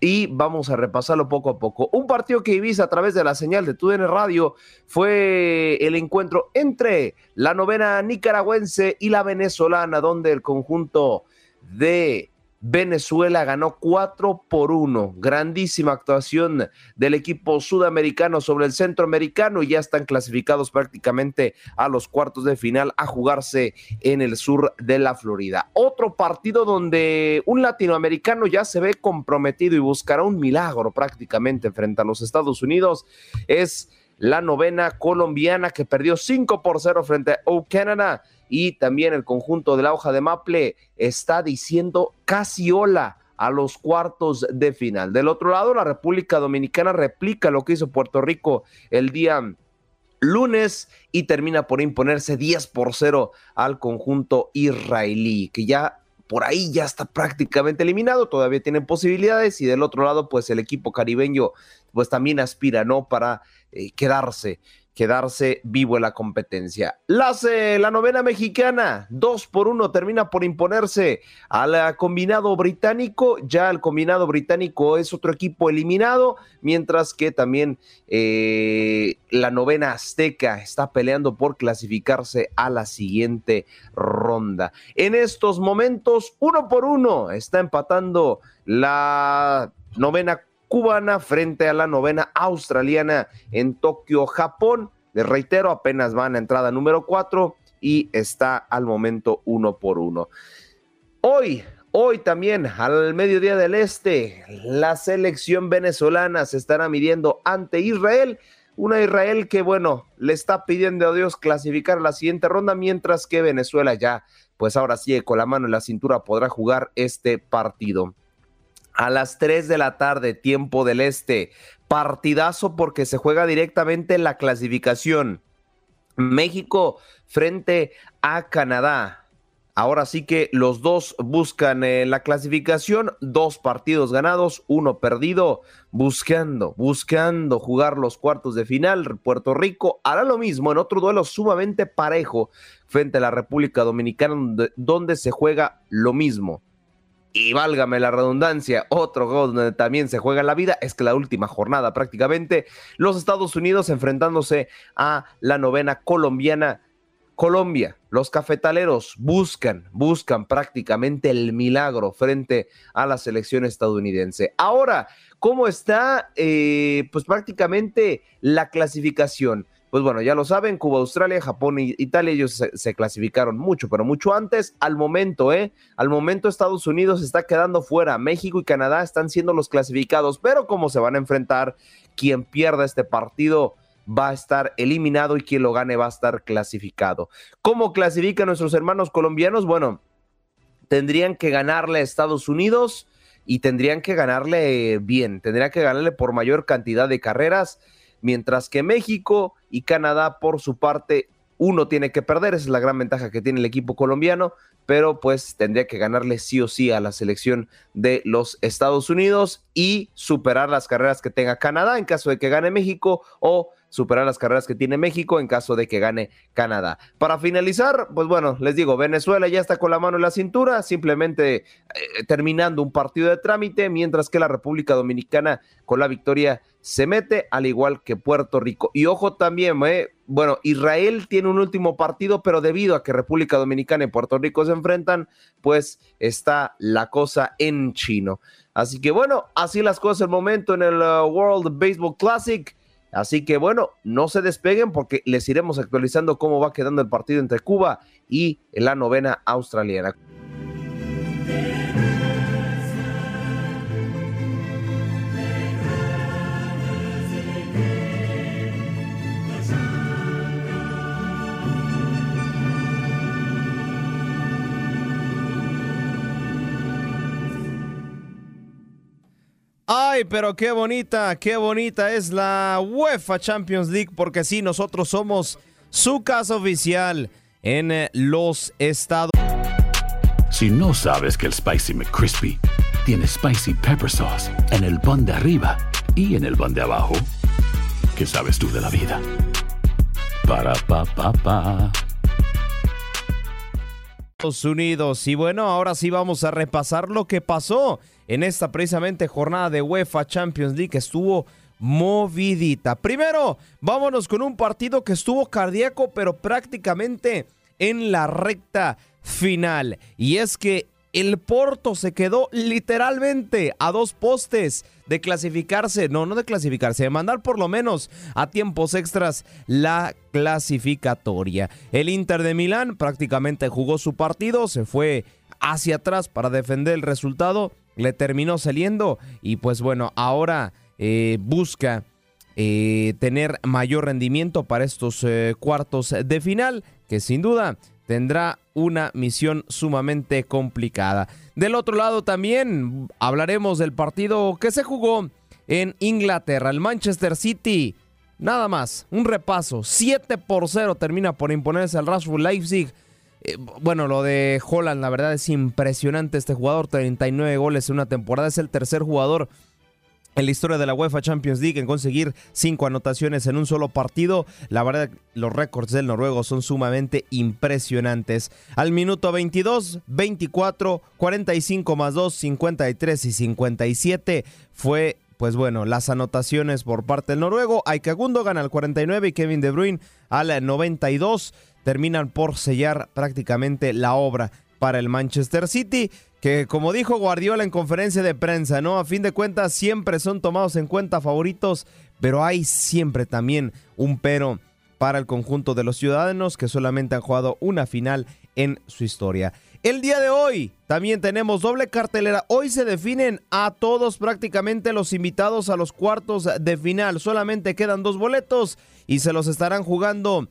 Speaker 13: y vamos a repasarlo poco a poco. Un partido que viste a través de la señal de TUDN Radio fue el encuentro entre la novena nicaragüense y la venezolana, donde el conjunto de Venezuela ganó 4 por 1. Grandísima actuación del equipo sudamericano sobre el centroamericano y ya están clasificados prácticamente a los cuartos de final a jugarse en el sur de la Florida. Otro partido donde un latinoamericano ya se ve comprometido y buscará un milagro prácticamente frente a los Estados Unidos es la novena colombiana que perdió 5 por 0 frente a O Canada y también el conjunto de la hoja de Maple está diciendo casi hola a los cuartos de final. Del otro lado, la República Dominicana replica lo que hizo Puerto Rico el día lunes y termina por imponerse 10 por 0 al conjunto israelí, que ya por ahí ya está prácticamente eliminado, todavía tienen posibilidades y del otro lado pues el equipo caribeño pues también aspira, ¿no? Para eh, quedarse quedarse vivo en la competencia. Las, eh, la novena mexicana, 2 por 1, termina por imponerse al combinado británico. Ya el combinado británico es otro equipo eliminado, mientras que también eh, la novena azteca está peleando por clasificarse a la siguiente ronda. En estos momentos, uno por uno, está empatando la novena cubana frente a la novena australiana en Tokio, Japón. Les reitero, apenas van a entrada número 4 y está al momento uno por uno. Hoy, hoy también al mediodía del este, la selección venezolana se estará midiendo ante Israel. Una Israel que, bueno, le está pidiendo a Dios clasificar la siguiente ronda, mientras que Venezuela ya, pues ahora sí, con la mano en la cintura podrá jugar este partido a las 3 de la tarde, tiempo del este. Partidazo porque se juega directamente en la clasificación. México frente a Canadá. Ahora sí que los dos buscan eh, la clasificación, dos partidos ganados, uno perdido, buscando, buscando jugar los cuartos de final. Puerto Rico hará lo mismo en otro duelo sumamente parejo frente a la República Dominicana, donde se juega lo mismo y válgame la redundancia, otro juego donde también se juega la vida, es que la última jornada prácticamente, los Estados Unidos enfrentándose a la novena colombiana. Colombia, los cafetaleros buscan, buscan prácticamente el milagro frente a la selección estadounidense. Ahora, ¿cómo está eh, pues prácticamente la clasificación? Pues bueno, ya lo saben, Cuba, Australia, Japón e Italia, ellos se, clasificaron mucho, pero mucho antes. Al momento, ¿eh? Al momento Estados Unidos está quedando fuera. México y Canadá están siendo los clasificados, pero como se van a enfrentar, quien pierda este partido va a estar eliminado y quien lo gane va a estar clasificado. ¿Cómo clasifican nuestros hermanos colombianos? Bueno,
Speaker 14: tendrían que ganarle a Estados Unidos y tendrían que ganarle bien, tendrían que ganarle por mayor cantidad de carreras, mientras que México y Canadá por su parte uno tiene que perder, esa es la gran ventaja que tiene el equipo colombiano, pero pues tendría que ganarle sí o sí a la selección de los Estados Unidos y superar las carreras que tenga Canadá en caso de que gane México o superar las carreras que tiene México en caso de que gane Canadá. Para finalizar, pues bueno, les digo, Venezuela ya está con la mano en la cintura, simplemente eh, terminando un partido de trámite, mientras que la República Dominicana con la victoria se mete, al igual que Puerto Rico. Y ojo también, eh, bueno, Israel tiene un último partido, pero debido a que República Dominicana y Puerto Rico se enfrentan, pues está la cosa en chino. Así que bueno, así las cosas el momento en el uh, World Baseball Classic. Así que bueno, no se despeguen porque les iremos actualizando cómo va quedando el partido entre Cuba y la novena australiana.
Speaker 13: Ay, pero qué bonita, qué bonita es la UEFA Champions League, porque sí, nosotros somos su casa oficial en eh, los estados.
Speaker 15: Si no sabes que el Spicy McCrispy tiene Spicy Pepper Sauce en el pan de arriba y en el pan de abajo, ¿qué sabes tú de la vida? Para, pa, pa, pa.
Speaker 13: Estados Unidos. Y bueno, ahora sí vamos a repasar lo que pasó en esta precisamente jornada de UEFA Champions League que estuvo movidita. Primero, vámonos con un partido que estuvo cardíaco, pero prácticamente en la recta final. Y es que el Porto se quedó literalmente a dos postes de clasificarse, no, no de clasificarse, de mandar por lo menos a tiempos extras la clasificatoria. El Inter de Milán prácticamente jugó su partido, se fue hacia atrás para defender el resultado le terminó saliendo y pues bueno, ahora eh, busca eh, tener mayor rendimiento para estos eh, cuartos de final, que sin duda tendrá una misión sumamente complicada. Del otro lado también hablaremos del partido que se jugó en Inglaterra, el Manchester City. Nada más, un repaso, 7 por 0 termina por imponerse al Rashford Leipzig eh, bueno, lo de Holland, la verdad es impresionante este jugador, 39 goles en una temporada, es el tercer jugador en la historia de la UEFA Champions League en conseguir cinco anotaciones en un solo partido. La verdad, los récords del noruego son sumamente impresionantes. Al minuto 22, 24, 45 más 2, 53 y 57 fue pues bueno, las anotaciones por parte del noruego. Aika gana al 49 y Kevin De Bruyne al 92 terminan por sellar prácticamente la obra para el Manchester City, que como dijo Guardiola en conferencia de prensa, ¿no? A fin de cuentas siempre son tomados en cuenta favoritos, pero hay siempre también un pero para el conjunto de los ciudadanos que solamente han jugado una final en su historia. El día de hoy también tenemos doble cartelera. Hoy se definen a todos prácticamente los invitados a los cuartos de final. Solamente quedan dos boletos y se los estarán jugando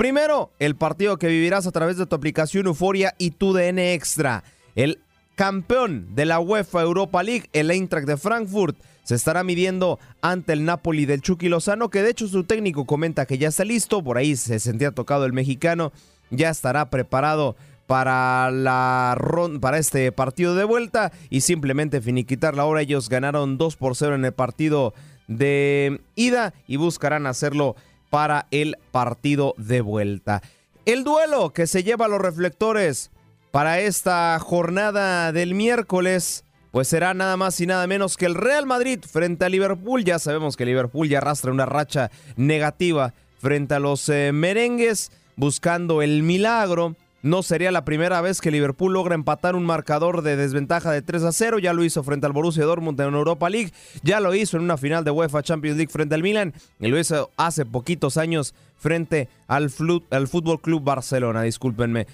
Speaker 13: Primero, el partido que vivirás a través de tu aplicación Euforia y tu DN Extra. El campeón de la UEFA Europa League, el Eintracht de Frankfurt, se estará midiendo ante el Napoli del Chucky Lozano, que de hecho su técnico comenta que ya está listo, por ahí se sentía tocado el mexicano, ya estará preparado para la para este partido de vuelta y simplemente finiquitar la hora. Ellos ganaron 2 por 0 en el partido de ida y buscarán hacerlo para el partido de vuelta. El duelo que se lleva a los reflectores para esta jornada del miércoles, pues será nada más y nada menos que el Real Madrid frente a Liverpool. Ya sabemos que Liverpool ya arrastra una racha negativa frente a los eh, merengues, buscando el milagro no sería la primera vez que Liverpool logra empatar un marcador de desventaja de 3 a 0. Ya lo hizo frente al Borussia Dortmund en Europa League. Ya lo hizo en una final de UEFA Champions League frente al Milan. Y lo hizo hace poquitos años frente al, al Fútbol Club Barcelona. Discúlpenme.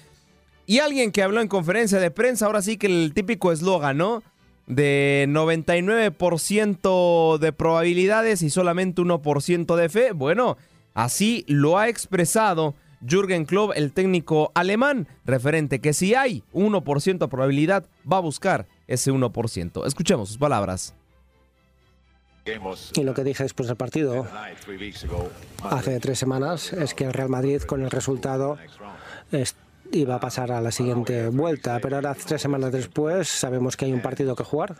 Speaker 13: Y alguien que habló en conferencia de prensa, ahora sí que el típico eslogan, ¿no? De 99% de probabilidades y solamente 1% de fe. Bueno, así lo ha expresado Jürgen Klopp, el técnico alemán, referente que si hay 1% de probabilidad va a buscar ese 1%. Escuchemos sus palabras.
Speaker 16: Y lo que dije después del partido hace tres semanas es que el Real Madrid con el resultado iba a pasar a la siguiente vuelta, pero ahora tres semanas después sabemos que hay un partido que jugar.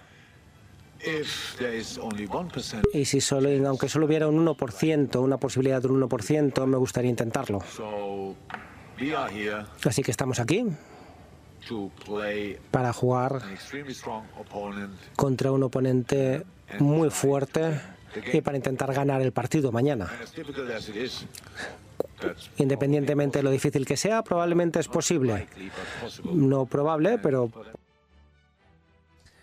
Speaker 16: Y si solo, aunque solo hubiera un 1%, una posibilidad de un 1%, me gustaría intentarlo. Así que estamos aquí para jugar contra un oponente muy fuerte y para intentar ganar el partido mañana. Independientemente de lo difícil que sea, probablemente es posible. No probable, pero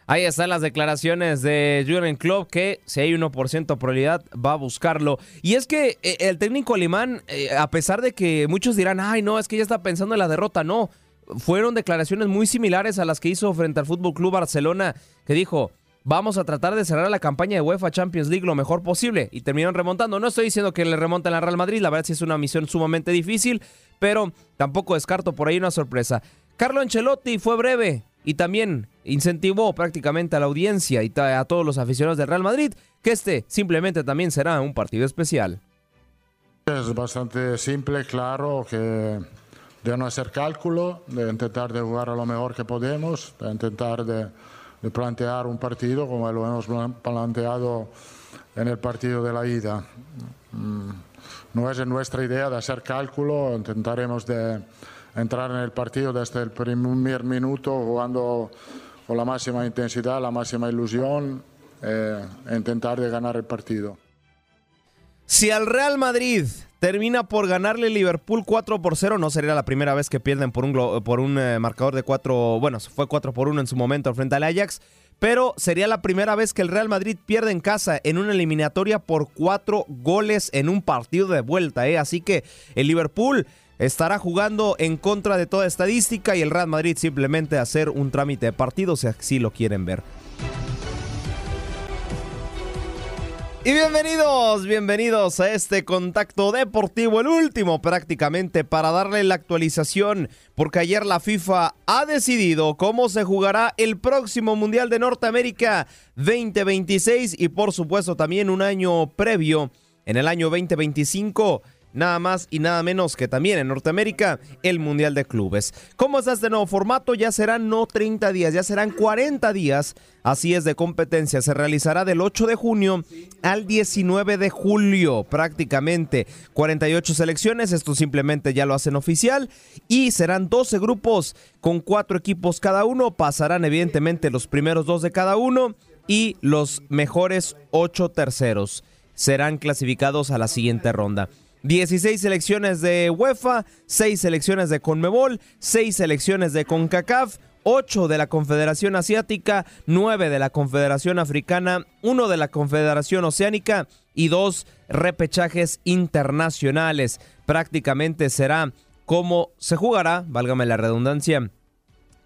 Speaker 13: Ahí están las declaraciones de Jürgen Klopp que si hay 1% de probabilidad va a buscarlo. Y es que eh, el técnico alemán, eh, a pesar de que muchos dirán, ay no, es que ya está pensando en la derrota, no. Fueron declaraciones muy similares a las que hizo frente al Fútbol Club Barcelona, que dijo, vamos a tratar de cerrar la campaña de UEFA Champions League lo mejor posible. Y terminaron remontando. No estoy diciendo que le remonten la Real Madrid, la verdad sí es una misión sumamente difícil, pero tampoco descarto por ahí una sorpresa. Carlo Ancelotti fue breve y también incentivó prácticamente a la audiencia y a todos los aficionados del Real Madrid que este simplemente también será un partido especial.
Speaker 17: Es bastante simple, claro, que de no hacer cálculo, de intentar de jugar a lo mejor que podemos, de intentar de, plantear un partido como lo hemos planteado en el partido de la ida. Mm, no es nuestra idea de hacer cálculo, intentaremos de entrar en el partido desde el primer minuto jugando con la máxima intensidad, la máxima ilusión eh, e intentar de ganar el partido.
Speaker 13: Si al Real Madrid termina por ganarle Liverpool 4 por 0, no sería la primera vez que pierden por un, por un eh, marcador de 4, bueno, fue 4 por 1 en su momento frente al Ajax, pero sería la primera vez que el Real Madrid pierde en casa en una eliminatoria por 4 goles en un partido de vuelta, ¿eh? así que el Liverpool estará jugando en contra de toda estadística y el Real Madrid simplemente hacer un trámite de partido si así lo quieren ver. Y bienvenidos, bienvenidos a este contacto deportivo, el último prácticamente para darle la actualización, porque ayer la FIFA ha decidido cómo se jugará el próximo Mundial de Norteamérica 2026 y por supuesto también un año previo, en el año 2025 nada más y nada menos que también en Norteamérica el Mundial de Clubes. ¿Cómo está este nuevo formato? Ya serán no 30 días, ya serán 40 días. Así es de competencia. Se realizará del 8 de junio al 19 de julio, prácticamente 48 selecciones. Esto simplemente ya lo hacen oficial. Y serán 12 grupos con 4 equipos cada uno. Pasarán evidentemente los primeros dos de cada uno y los mejores 8 terceros serán clasificados a la siguiente ronda. 16 selecciones de UEFA, 6 selecciones de CONMEBOL, 6 selecciones de CONCACAF, 8 de la Confederación Asiática, 9 de la Confederación Africana, 1 de la Confederación Oceánica y 2 repechajes internacionales. Prácticamente será como se jugará, válgame la redundancia,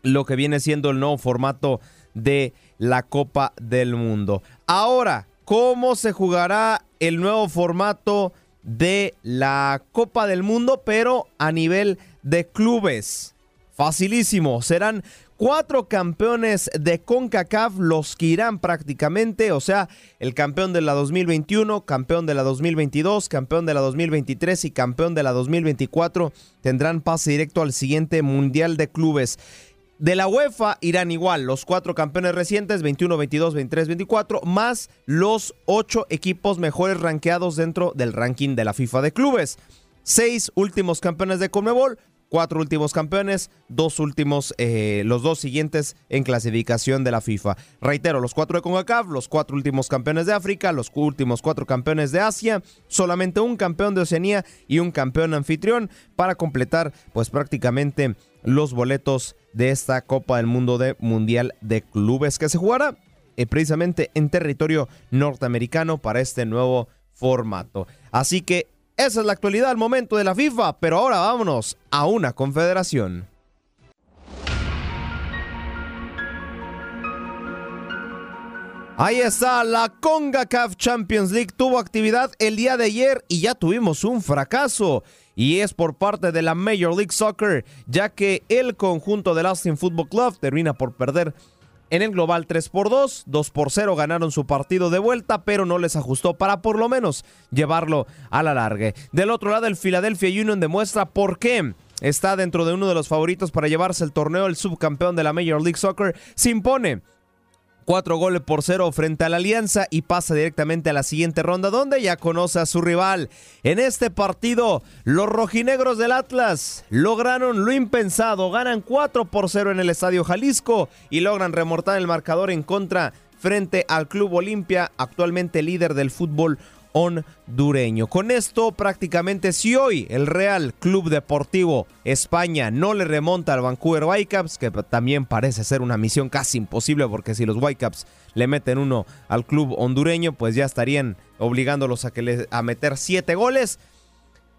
Speaker 13: lo que viene siendo el nuevo formato de la Copa del Mundo. Ahora, ¿cómo se jugará el nuevo formato de la Copa del Mundo, pero a nivel de clubes. Facilísimo, serán cuatro campeones de CONCACAF los que irán prácticamente, o sea, el campeón de la 2021, campeón de la 2022, campeón de la 2023 y campeón de la 2024 tendrán pase directo al siguiente Mundial de Clubes. De la UEFA irán igual los cuatro campeones recientes, 21, 22, 23, 24, más los ocho equipos mejores rankeados dentro del ranking de la FIFA de clubes. Seis últimos campeones de Conmebol, cuatro últimos campeones, dos últimos, eh, los dos siguientes en clasificación de la FIFA. Reitero, los cuatro de CONCACAF, los cuatro últimos campeones de África, los últimos cuatro campeones de Asia, solamente un campeón de Oceanía y un campeón anfitrión para completar pues prácticamente los boletos de esta Copa del Mundo de Mundial de Clubes que se jugará eh, precisamente en territorio norteamericano para este nuevo formato. Así que esa es la actualidad al momento de la FIFA, pero ahora vámonos a una confederación. Ahí está, la CONCACAF Champions League tuvo actividad el día de ayer y ya tuvimos un fracaso. Y es por parte de la Major League Soccer, ya que el conjunto del Austin Football Club termina por perder en el global 3 por 2, 2 por 0 ganaron su partido de vuelta, pero no les ajustó para por lo menos llevarlo a la larga. Del otro lado, el Philadelphia Union demuestra por qué está dentro de uno de los favoritos para llevarse el torneo, el subcampeón de la Major League Soccer, se impone Cuatro goles por cero frente a la Alianza y pasa directamente a la siguiente ronda donde ya conoce a su rival. En este partido, los rojinegros del Atlas lograron lo impensado, ganan 4 por 0 en el Estadio Jalisco y logran remortar el marcador en contra frente al Club Olimpia, actualmente líder del fútbol hondureño. Con esto prácticamente si hoy el Real Club Deportivo España no le remonta al Vancouver Whitecaps, que también parece ser una misión casi imposible porque si los Whitecaps le meten uno al club hondureño, pues ya estarían obligándolos a, que a meter siete goles.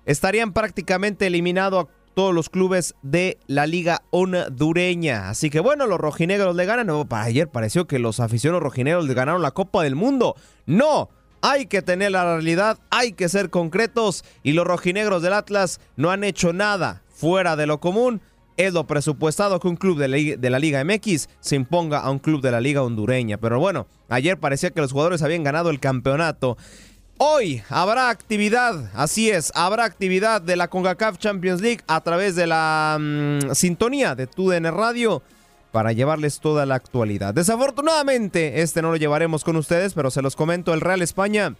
Speaker 13: Estarían prácticamente eliminados a todos los clubes de la liga hondureña. Así que bueno, los rojinegros le ganan. para ayer pareció que los aficionados rojinegros le ganaron la Copa del Mundo. No, hay que tener la realidad, hay que ser concretos y los rojinegros del Atlas no han hecho nada fuera de lo común. Es lo presupuestado que un club de la, Liga MX se imponga a un club de la Liga hondureña. Pero bueno, ayer parecía que los jugadores habían ganado el campeonato. Hoy habrá actividad, así es, habrá actividad de la CONCACAF Champions League a través de la mm, sintonía de TUDN Radio para llevarles toda la actualidad. Desafortunadamente, este no lo llevaremos con ustedes, pero se los comento, el Real España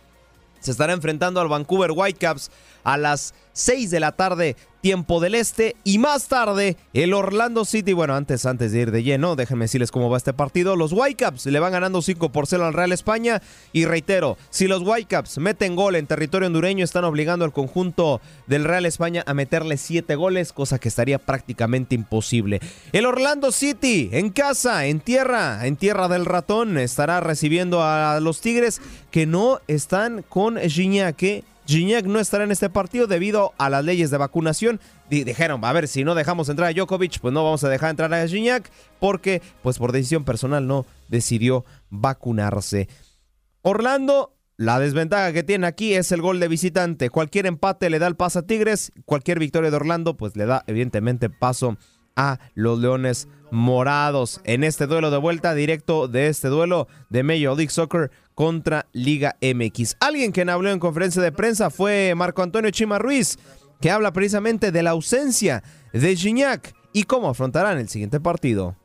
Speaker 13: se estará enfrentando al Vancouver Whitecaps a las 6 de la tarde tiempo del este. Y más tarde, el Orlando City. Bueno, antes, antes de ir de lleno, déjenme decirles cómo va este partido. Los Whitecaps le van ganando 5 por 0 al Real España. Y reitero, si los Whitecaps meten gol en territorio hondureño, están obligando al conjunto del Real España a meterle 7 goles, cosa que estaría prácticamente imposible. El Orlando City, en casa, en tierra, en tierra del ratón, estará recibiendo a los Tigres que no están con Gignac. Gignac no estará en este partido debido a las leyes de vacunación. dijeron, a ver, si no dejamos entrar a Djokovic, pues no vamos a dejar entrar a Gignac porque, pues por decisión personal, no decidió vacunarse. Orlando, la desventaja que tiene aquí es el gol de visitante. Cualquier empate le da el paso a Tigres, cualquier victoria de Orlando, pues le da evidentemente paso a los Leones Morados en este duelo de vuelta directo de este duelo de Major League Soccer contra Liga MX. Alguien que habló en conferencia de prensa fue Marco Antonio Chima Ruiz, que habla precisamente de la ausencia de Gignac y cómo afrontarán el siguiente partido.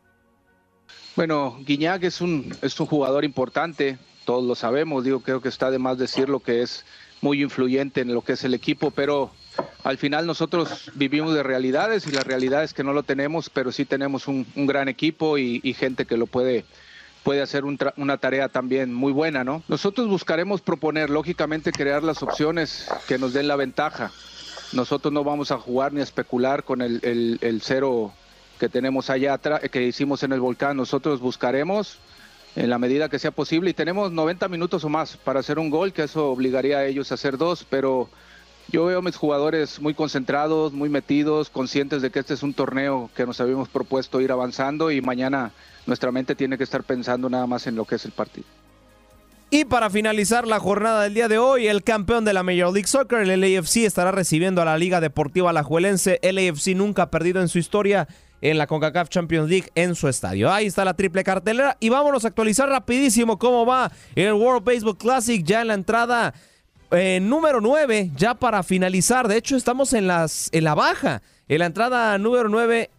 Speaker 18: Bueno, Guiñac es un, es un jugador importante, todos lo sabemos, digo, creo que está de más decirlo que es muy influyente en lo que es el equipo, pero al final nosotros vivimos de realidades y la realidad es que no lo tenemos, pero sí tenemos un, gran equipo y, gente que lo puede puede hacer una tarea también muy buena, ¿no? Nosotros buscaremos proponer, lógicamente, crear las opciones que nos den la ventaja. Nosotros no vamos a jugar ni a especular con el, el, cero que tenemos allá atrás, que hicimos en el volcán. Nosotros buscaremos en la medida que sea posible y tenemos 90 minutos o más para hacer un gol, que eso obligaría a ellos a hacer dos, pero yo veo a mis jugadores muy concentrados, muy metidos, conscientes de que este es un torneo que nos habíamos propuesto ir avanzando y mañana nuestra mente tiene que estar pensando nada más en lo que es el partido.
Speaker 13: Y para finalizar la jornada del día de hoy, el campeón de la Major League Soccer, el LAFC, estará recibiendo a la Liga Deportiva Alajuelense. LAFC nunca ha perdido en su historia en la CONCACAF Champions League en su estadio. Ahí está la triple cartelera y vámonos a actualizar rapidísimo cómo va el World Baseball Classic ya en la entrada eh, número 9, ya para finalizar. De hecho, estamos en, las, en la baja. En la entrada número 9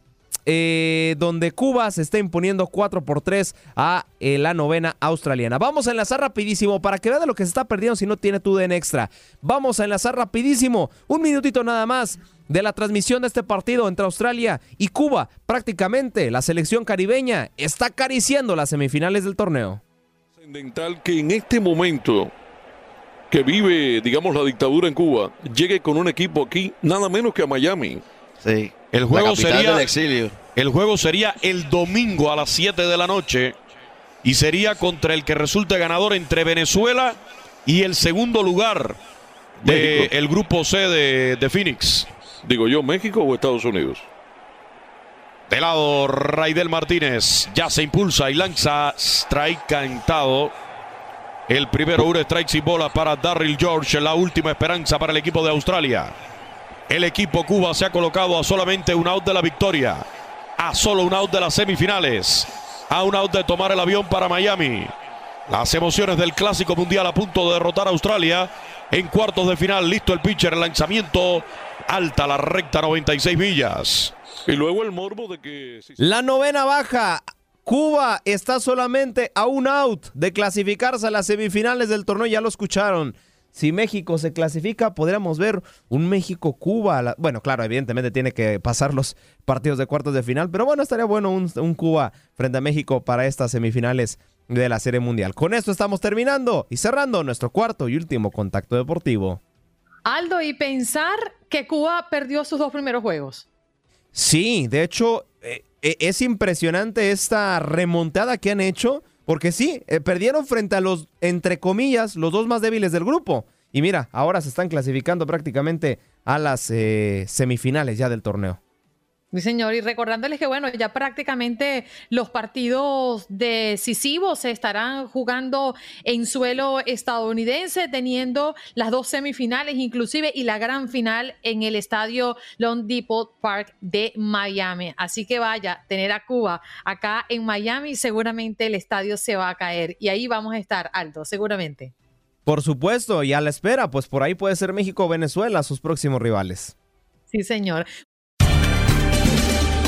Speaker 13: eh, donde Cuba se está imponiendo 4 por 3 a eh, la novena australiana. Vamos a enlazar rapidísimo para que vea de lo que se está perdiendo si no tiene tu en extra. Vamos a enlazar rapidísimo, un minutito nada más de la transmisión de este partido entre Australia y Cuba. Prácticamente la selección caribeña está acariciando las semifinales del torneo.
Speaker 19: que en este momento que vive, digamos, la dictadura en Cuba, llegue con un equipo aquí, nada menos que a Miami.
Speaker 20: Sí. El juego sería exilio. El juego sería el domingo a las 7 de la noche y sería contra el que resulte ganador entre Venezuela y el segundo lugar del grupo C de, de, Phoenix.
Speaker 19: Digo yo, México o Estados Unidos.
Speaker 20: De lado, Raidel Martínez ya se impulsa y lanza strike cantado. El primero, un strike sin bola para Darryl George, la última esperanza para el equipo de Australia. El equipo Cuba se ha colocado a solamente un out de la victoria, a solo un out de las semifinales, a un out de tomar el avión para Miami. Las emociones del Clásico Mundial a punto de derrotar a Australia en cuartos de final. Listo el pitcher, el lanzamiento. Alta la recta, 96 millas.
Speaker 19: Y luego el morbo de que...
Speaker 13: La novena baja. Cuba está solamente a un out de clasificarse a las semifinales del torneo. Ya lo escucharon. Si México se clasifica, podríamos ver un México-Cuba. Bueno, claro, evidentemente tiene que pasar los partidos de cuartos de final, pero bueno, estaría bueno un, un Cuba frente a México para estas semifinales de la Serie Mundial. Con esto estamos terminando y cerrando nuestro cuarto y último contacto deportivo.
Speaker 1: Aldo, y pensar que Cuba perdió sus dos primeros juegos.
Speaker 13: Sí, de hecho, eh, eh, es impresionante esta remontada que han hecho, porque sí, eh, perdieron frente a los, entre comillas, los dos más débiles del grupo. Y mira, ahora se están clasificando prácticamente a las semifinales ya del torneo.
Speaker 1: Mi señor, y recordándoles que, bueno, ya prácticamente los partidos decisivos se estarán jugando en suelo estadounidense, teniendo las dos semifinales inclusive y la gran final en el estadio Long Depot Park de Miami. Así que vaya, tener a Cuba acá en Miami, seguramente el estadio se va a caer y ahí vamos a estar alto, seguramente.
Speaker 13: Por supuesto, y a la espera, pues por ahí puede ser México o Venezuela sus próximos rivales.
Speaker 1: Sí, señor.